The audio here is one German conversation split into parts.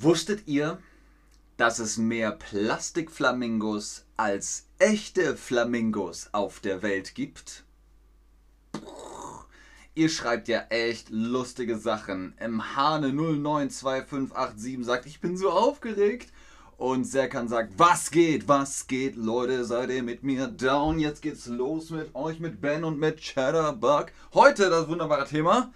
Wusstet ihr, dass es mehr Plastikflamingos als echte Flamingos auf der Welt gibt? Ihr schreibt ja echt lustige Sachen. Im Hane 092587 sagt, ich bin so aufgeregt. Und Serkan sagt, was geht, was geht, Leute, seid ihr mit mir down? Jetzt geht's los mit euch, mit Ben und mit Chatterbug. Heute das wunderbare Thema,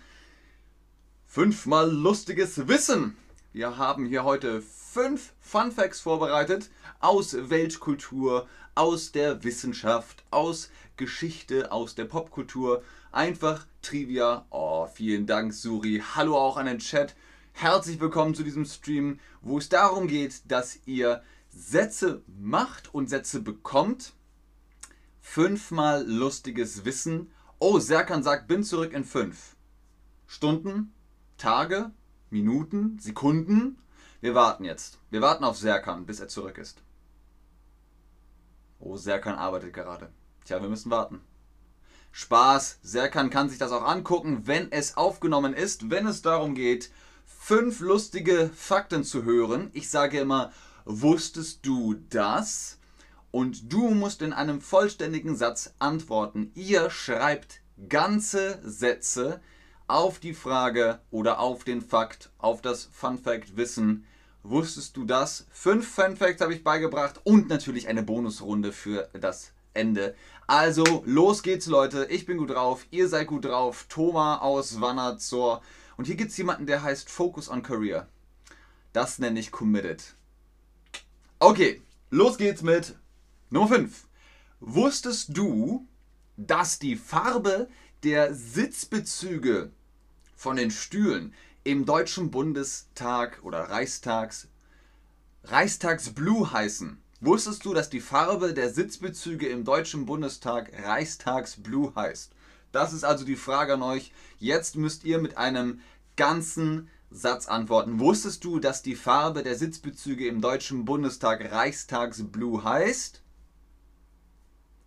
fünfmal lustiges Wissen. Wir haben hier heute fünf Fun Facts vorbereitet aus Weltkultur, aus der Wissenschaft, aus Geschichte, aus der Popkultur. Einfach Trivia. Oh, vielen Dank, Suri. Hallo auch an den Chat. Herzlich willkommen zu diesem Stream, wo es darum geht, dass ihr Sätze macht und Sätze bekommt. Fünfmal lustiges Wissen. Oh, Serkan sagt, bin zurück in fünf. Stunden, Tage, Minuten, Sekunden. Wir warten jetzt. Wir warten auf Serkan, bis er zurück ist. Oh, Serkan arbeitet gerade. Tja, wir müssen warten. Spaß. Serkan kann sich das auch angucken, wenn es aufgenommen ist, wenn es darum geht, fünf lustige Fakten zu hören. Ich sage immer, wusstest du das? Und du musst in einem vollständigen Satz antworten. Ihr schreibt ganze Sätze, auf die Frage oder auf den Fakt, auf das Fun Fact Wissen. Wusstest du das? Fünf Fun Facts habe ich beigebracht und natürlich eine Bonusrunde für das Ende. Also, los geht's, Leute. Ich bin gut drauf, ihr seid gut drauf. Thomas aus Wannerzor. Und hier gibt es jemanden, der heißt Focus on Career. Das nenne ich Committed. Okay, los geht's mit Nummer 5. Wusstest du, dass die Farbe der Sitzbezüge von den Stühlen im Deutschen Bundestag oder Reichstags Reichstagsblue heißen. Wusstest du, dass die Farbe der Sitzbezüge im Deutschen Bundestag Reichstagsblue heißt? Das ist also die Frage an euch. Jetzt müsst ihr mit einem ganzen Satz antworten. Wusstest du, dass die Farbe der Sitzbezüge im Deutschen Bundestag Reichstagsblue heißt?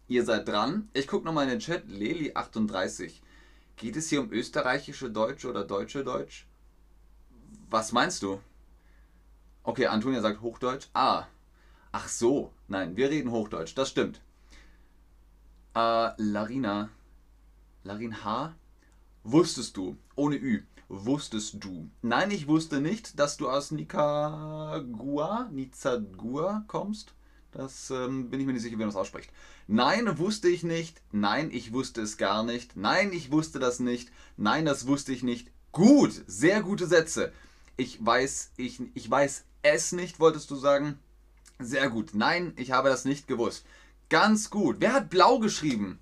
Ihr seid dran. Ich gucke nochmal in den Chat. Leli38. Geht es hier um österreichische Deutsche oder deutsche Deutsch? Was meinst du? Okay, Antonia sagt Hochdeutsch. Ah. Ach so. Nein, wir reden Hochdeutsch. Das stimmt. Äh, Larina. Larin H. Wusstest du, ohne Ü, wusstest du? Nein, ich wusste nicht, dass du aus Nicaragua, Nizagua kommst. Das ähm, bin ich mir nicht sicher, wie man das ausspricht. Nein, wusste ich nicht. Nein, ich wusste es gar nicht. Nein, ich wusste das nicht. Nein, das wusste ich nicht. Gut, sehr gute Sätze. Ich weiß, ich, ich weiß es nicht, wolltest du sagen? Sehr gut. Nein, ich habe das nicht gewusst. Ganz gut. Wer hat blau geschrieben?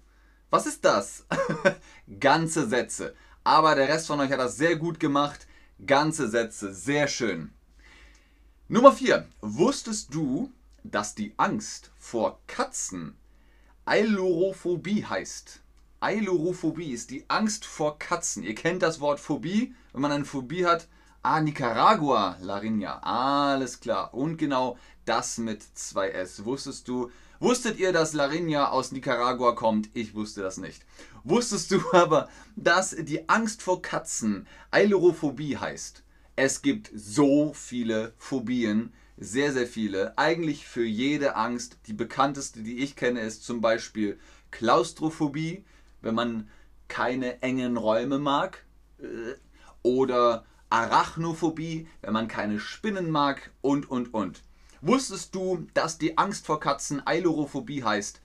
Was ist das? Ganze Sätze. Aber der Rest von euch hat das sehr gut gemacht. Ganze Sätze. Sehr schön. Nummer 4. Wusstest du, dass die Angst vor Katzen Eilorophobie heißt. Eilorophobie ist die Angst vor Katzen. Ihr kennt das Wort Phobie, wenn man eine Phobie hat. Ah, Nicaragua, Larinja. Alles klar. Und genau das mit 2S. Wusstest du, wusstet ihr, dass Larinja aus Nicaragua kommt? Ich wusste das nicht. Wusstest du aber, dass die Angst vor Katzen Eilorophobie heißt? Es gibt so viele Phobien sehr, sehr viele. Eigentlich für jede Angst. Die bekannteste, die ich kenne, ist zum Beispiel Klaustrophobie, wenn man keine engen Räume mag. Äh, oder Arachnophobie, wenn man keine Spinnen mag und, und, und. Wusstest du, dass die Angst vor Katzen Eilorophobie heißt?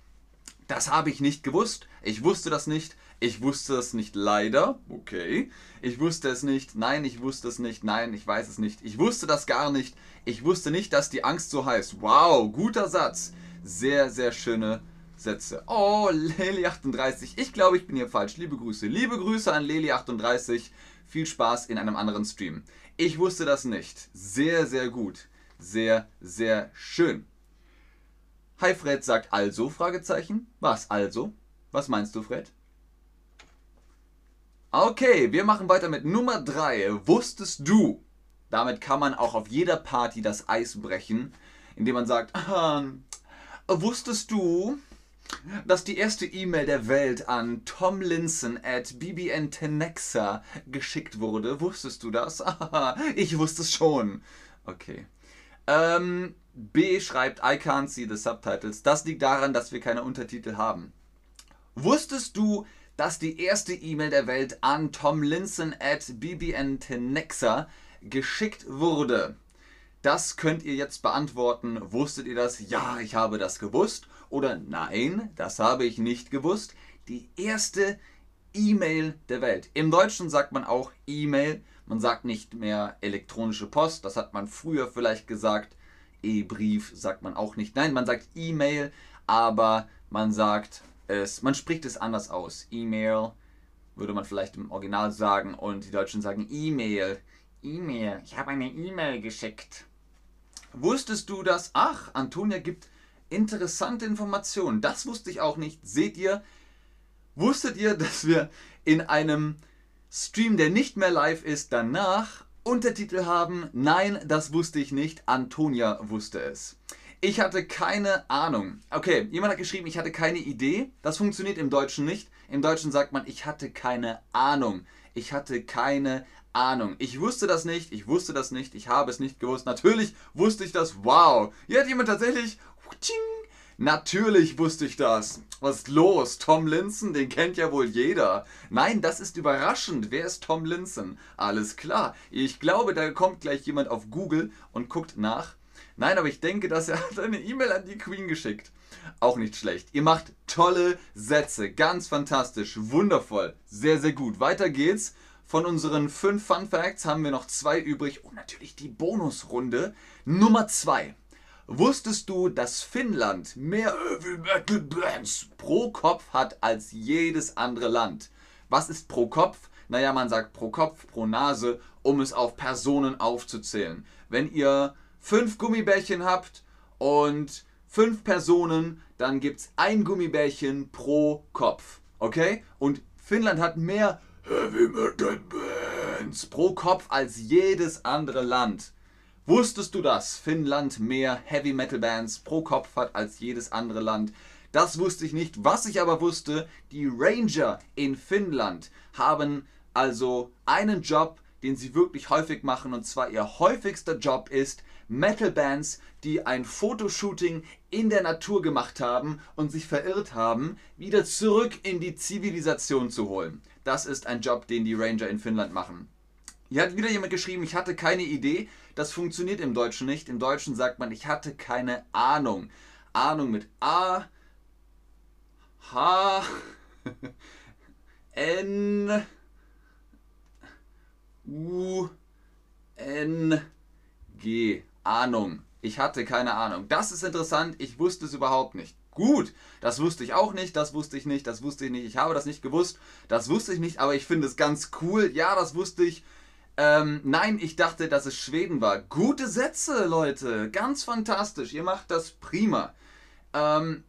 Das habe ich nicht gewusst. Ich wusste das nicht. Ich wusste es nicht leider. Okay. Ich wusste es nicht. Nein, ich wusste es nicht. Nein, ich weiß es nicht. Ich wusste das gar nicht. Ich wusste nicht, dass die Angst so heißt. Wow, guter Satz. Sehr, sehr schöne Sätze. Oh, Leli38. Ich glaube, ich bin hier falsch. Liebe Grüße. Liebe Grüße an Leli38. Viel Spaß in einem anderen Stream. Ich wusste das nicht. Sehr, sehr gut. Sehr, sehr schön. Hi Fred sagt also, Fragezeichen. Was also? Was meinst du, Fred? Okay, wir machen weiter mit Nummer 3. Wusstest du? Damit kann man auch auf jeder Party das Eis brechen, indem man sagt, wusstest du, dass die erste E-Mail der Welt an Tomlinson at bbntenexa geschickt wurde? Wusstest du das? ich wusste es schon. Okay. Ähm, B schreibt, I can't see the subtitles. Das liegt daran, dass wir keine Untertitel haben. Wusstest du, dass die erste E-Mail der Welt an Tom Linson at BBN Tenexa geschickt wurde? Das könnt ihr jetzt beantworten. Wusstet ihr das? Ja, ich habe das gewusst. Oder nein, das habe ich nicht gewusst. Die erste E-Mail der Welt. Im Deutschen sagt man auch E-Mail. Man sagt nicht mehr elektronische Post. Das hat man früher vielleicht gesagt. E-Brief sagt man auch nicht. Nein, man sagt E-Mail, aber man sagt es, man spricht es anders aus. E-Mail würde man vielleicht im Original sagen und die Deutschen sagen E-Mail. E-Mail, ich habe eine E-Mail geschickt. Wusstest du das? Ach, Antonia gibt interessante Informationen. Das wusste ich auch nicht. Seht ihr? Wusstet ihr, dass wir in einem Stream, der nicht mehr live ist, danach Untertitel haben? Nein, das wusste ich nicht. Antonia wusste es. Ich hatte keine Ahnung. Okay, jemand hat geschrieben, ich hatte keine Idee. Das funktioniert im Deutschen nicht. Im Deutschen sagt man, ich hatte keine Ahnung. Ich hatte keine Ahnung. Ich wusste das nicht, ich wusste das nicht, ich habe es nicht gewusst. Natürlich wusste ich das. Wow. Hier hat jemand tatsächlich. Natürlich wusste ich das. Was ist los? Tom Linson, den kennt ja wohl jeder. Nein, das ist überraschend. Wer ist Tom Linson? Alles klar. Ich glaube, da kommt gleich jemand auf Google und guckt nach. Nein, aber ich denke, dass er hat eine E-Mail an die Queen geschickt. Auch nicht schlecht. Ihr macht tolle Sätze. Ganz fantastisch. Wundervoll. Sehr, sehr gut. Weiter geht's. Von unseren fünf Fun Facts haben wir noch zwei übrig und natürlich die Bonusrunde Nummer zwei. Wusstest du, dass Finnland mehr Heavy Metal Bands pro Kopf hat als jedes andere Land? Was ist pro Kopf? Naja, man sagt pro Kopf, pro Nase, um es auf Personen aufzuzählen. Wenn ihr fünf Gummibärchen habt und fünf Personen, dann gibt es ein Gummibärchen pro Kopf. Okay? Und Finnland hat mehr Heavy Metal Bands pro Kopf als jedes andere Land. Wusstest du das? Finnland mehr Heavy Metal Bands pro Kopf hat als jedes andere Land. Das wusste ich nicht. Was ich aber wusste, die Ranger in Finnland haben also einen Job, den sie wirklich häufig machen. Und zwar ihr häufigster Job ist, Metal Bands, die ein Fotoshooting in der Natur gemacht haben und sich verirrt haben, wieder zurück in die Zivilisation zu holen. Das ist ein Job, den die Ranger in Finnland machen. Hier hat wieder jemand geschrieben, ich hatte keine Idee. Das funktioniert im Deutschen nicht. Im Deutschen sagt man, ich hatte keine Ahnung. Ahnung mit A, H, N, U, N, G. Ahnung. Ich hatte keine Ahnung. Das ist interessant. Ich wusste es überhaupt nicht. Gut, das wusste ich auch nicht, das wusste ich nicht, das wusste ich nicht, ich habe das nicht gewusst, das wusste ich nicht, aber ich finde es ganz cool. Ja, das wusste ich. Ähm, nein, ich dachte, dass es Schweden war. Gute Sätze, Leute. Ganz fantastisch. Ihr macht das prima. Ähm,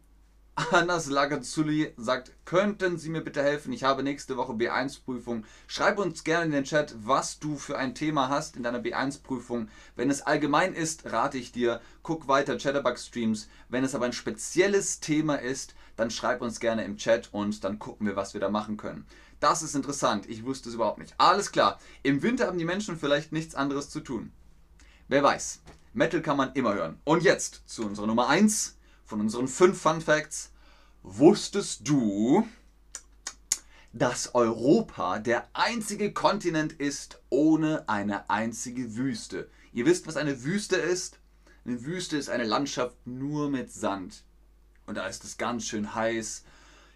Hannas Lagazuli sagt, könnten Sie mir bitte helfen? Ich habe nächste Woche B1-Prüfung. Schreib uns gerne in den Chat, was du für ein Thema hast in deiner B1-Prüfung. Wenn es allgemein ist, rate ich dir, guck weiter Chatterbug-Streams. Wenn es aber ein spezielles Thema ist, dann schreib uns gerne im Chat und dann gucken wir, was wir da machen können. Das ist interessant. Ich wusste es überhaupt nicht. Alles klar. Im Winter haben die Menschen vielleicht nichts anderes zu tun. Wer weiß. Metal kann man immer hören. Und jetzt zu unserer Nummer 1 von unseren fünf Fun Facts. Wusstest du, dass Europa der einzige Kontinent ist ohne eine einzige Wüste? Ihr wisst, was eine Wüste ist? Eine Wüste ist eine Landschaft nur mit Sand. Und da ist es ganz schön heiß.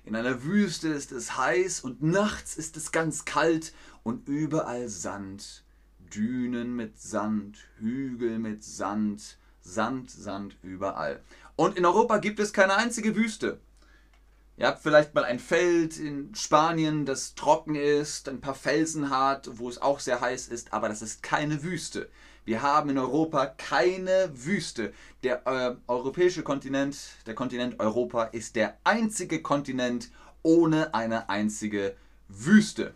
In einer Wüste ist es heiß und nachts ist es ganz kalt und überall Sand. Dünen mit Sand, Hügel mit Sand, Sand, Sand überall. Und in Europa gibt es keine einzige Wüste. Ihr habt vielleicht mal ein Feld in Spanien, das trocken ist, ein paar Felsen hat, wo es auch sehr heiß ist, aber das ist keine Wüste. Wir haben in Europa keine Wüste. Der äh, europäische Kontinent, der Kontinent Europa, ist der einzige Kontinent ohne eine einzige Wüste.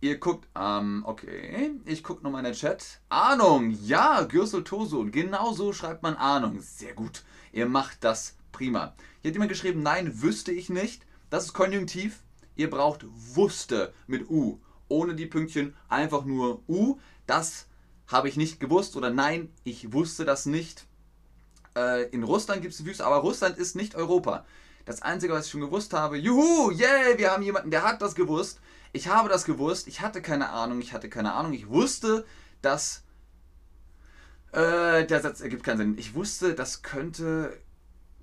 Ihr guckt, ähm, okay, ich gucke nochmal in den Chat. Ahnung, ja, Gürsel Tosun, genau so schreibt man Ahnung. Sehr gut. Ihr macht das prima. Hier hat jemand geschrieben, nein, wüsste ich nicht. Das ist Konjunktiv. Ihr braucht wusste mit U. Ohne die Pünktchen, einfach nur U. Das habe ich nicht gewusst oder nein, ich wusste das nicht. Äh, in Russland gibt es Wüste, aber Russland ist nicht Europa. Das Einzige, was ich schon gewusst habe, juhu, yay, wir haben jemanden, der hat das gewusst. Ich habe das gewusst, ich hatte keine Ahnung, ich hatte keine Ahnung. Ich wusste, dass... Äh, der Satz ergibt keinen Sinn. Ich wusste, das könnte...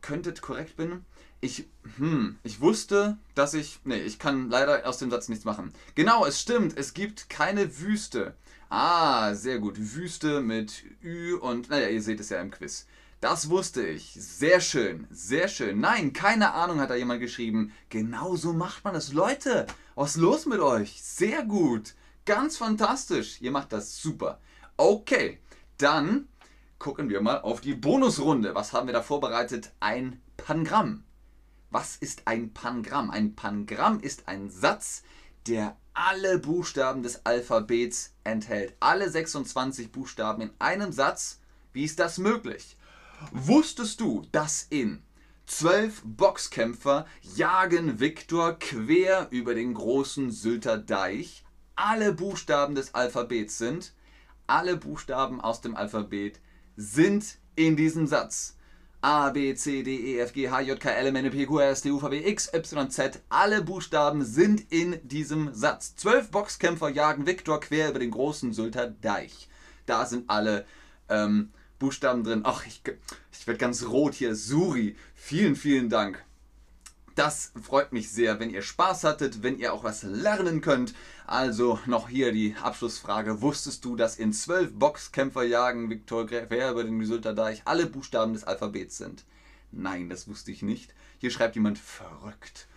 Könnte korrekt bin. Ich, hm, ich wusste, dass ich. Nee, ich kann leider aus dem Satz nichts machen. Genau, es stimmt, es gibt keine Wüste. Ah, sehr gut. Wüste mit Ü und. Naja, ihr seht es ja im Quiz. Das wusste ich. Sehr schön, sehr schön. Nein, keine Ahnung, hat da jemand geschrieben. Genau so macht man es. Leute, was ist los mit euch? Sehr gut. Ganz fantastisch. Ihr macht das super. Okay, dann gucken wir mal auf die Bonusrunde. Was haben wir da vorbereitet? Ein Pangramm. Was ist ein Pangramm? Ein Pangramm ist ein Satz, der alle Buchstaben des Alphabets enthält. Alle 26 Buchstaben in einem Satz. Wie ist das möglich? Wusstest du, dass in zwölf Boxkämpfer jagen Viktor quer über den großen Sylter Deich alle Buchstaben des Alphabets sind? Alle Buchstaben aus dem Alphabet sind in diesem Satz. A, B, C, D, E, F, G, H, J, K, L, M, N, P, Q, R, S, T, U, V, W, X, Y, Z. Alle Buchstaben sind in diesem Satz. Zwölf Boxkämpfer jagen Viktor quer über den großen Sylter Deich. Da sind alle ähm, Buchstaben drin. Ach, ich, ich werde ganz rot hier. Suri, vielen, vielen Dank. Das freut mich sehr, wenn ihr Spaß hattet, wenn ihr auch was lernen könnt. Also noch hier die Abschlussfrage. Wusstest du, dass in zwölf Boxkämpferjagen Viktor Quer über den Gesülter Deich alle Buchstaben des Alphabets sind? Nein, das wusste ich nicht. Hier schreibt jemand verrückt.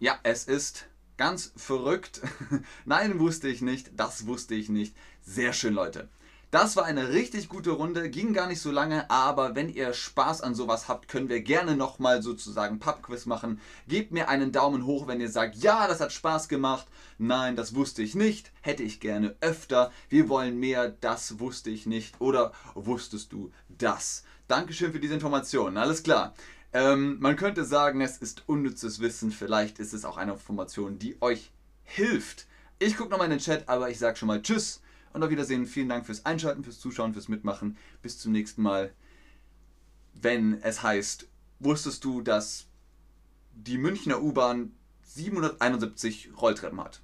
Ja, es ist ganz verrückt. Nein, wusste ich nicht. Das wusste ich nicht. Sehr schön, Leute. Das war eine richtig gute Runde, ging gar nicht so lange, aber wenn ihr Spaß an sowas habt, können wir gerne nochmal sozusagen Pubquiz machen. Gebt mir einen Daumen hoch, wenn ihr sagt, ja, das hat Spaß gemacht. Nein, das wusste ich nicht, hätte ich gerne öfter. Wir wollen mehr, das wusste ich nicht. Oder wusstest du das? Dankeschön für diese Informationen, alles klar. Ähm, man könnte sagen, es ist unnützes Wissen, vielleicht ist es auch eine Information, die euch hilft. Ich gucke nochmal in den Chat, aber ich sage schon mal Tschüss und auf Wiedersehen. Vielen Dank fürs Einschalten, fürs Zuschauen, fürs Mitmachen. Bis zum nächsten Mal, wenn es heißt, wusstest du, dass die Münchner U-Bahn 771 Rolltreppen hat?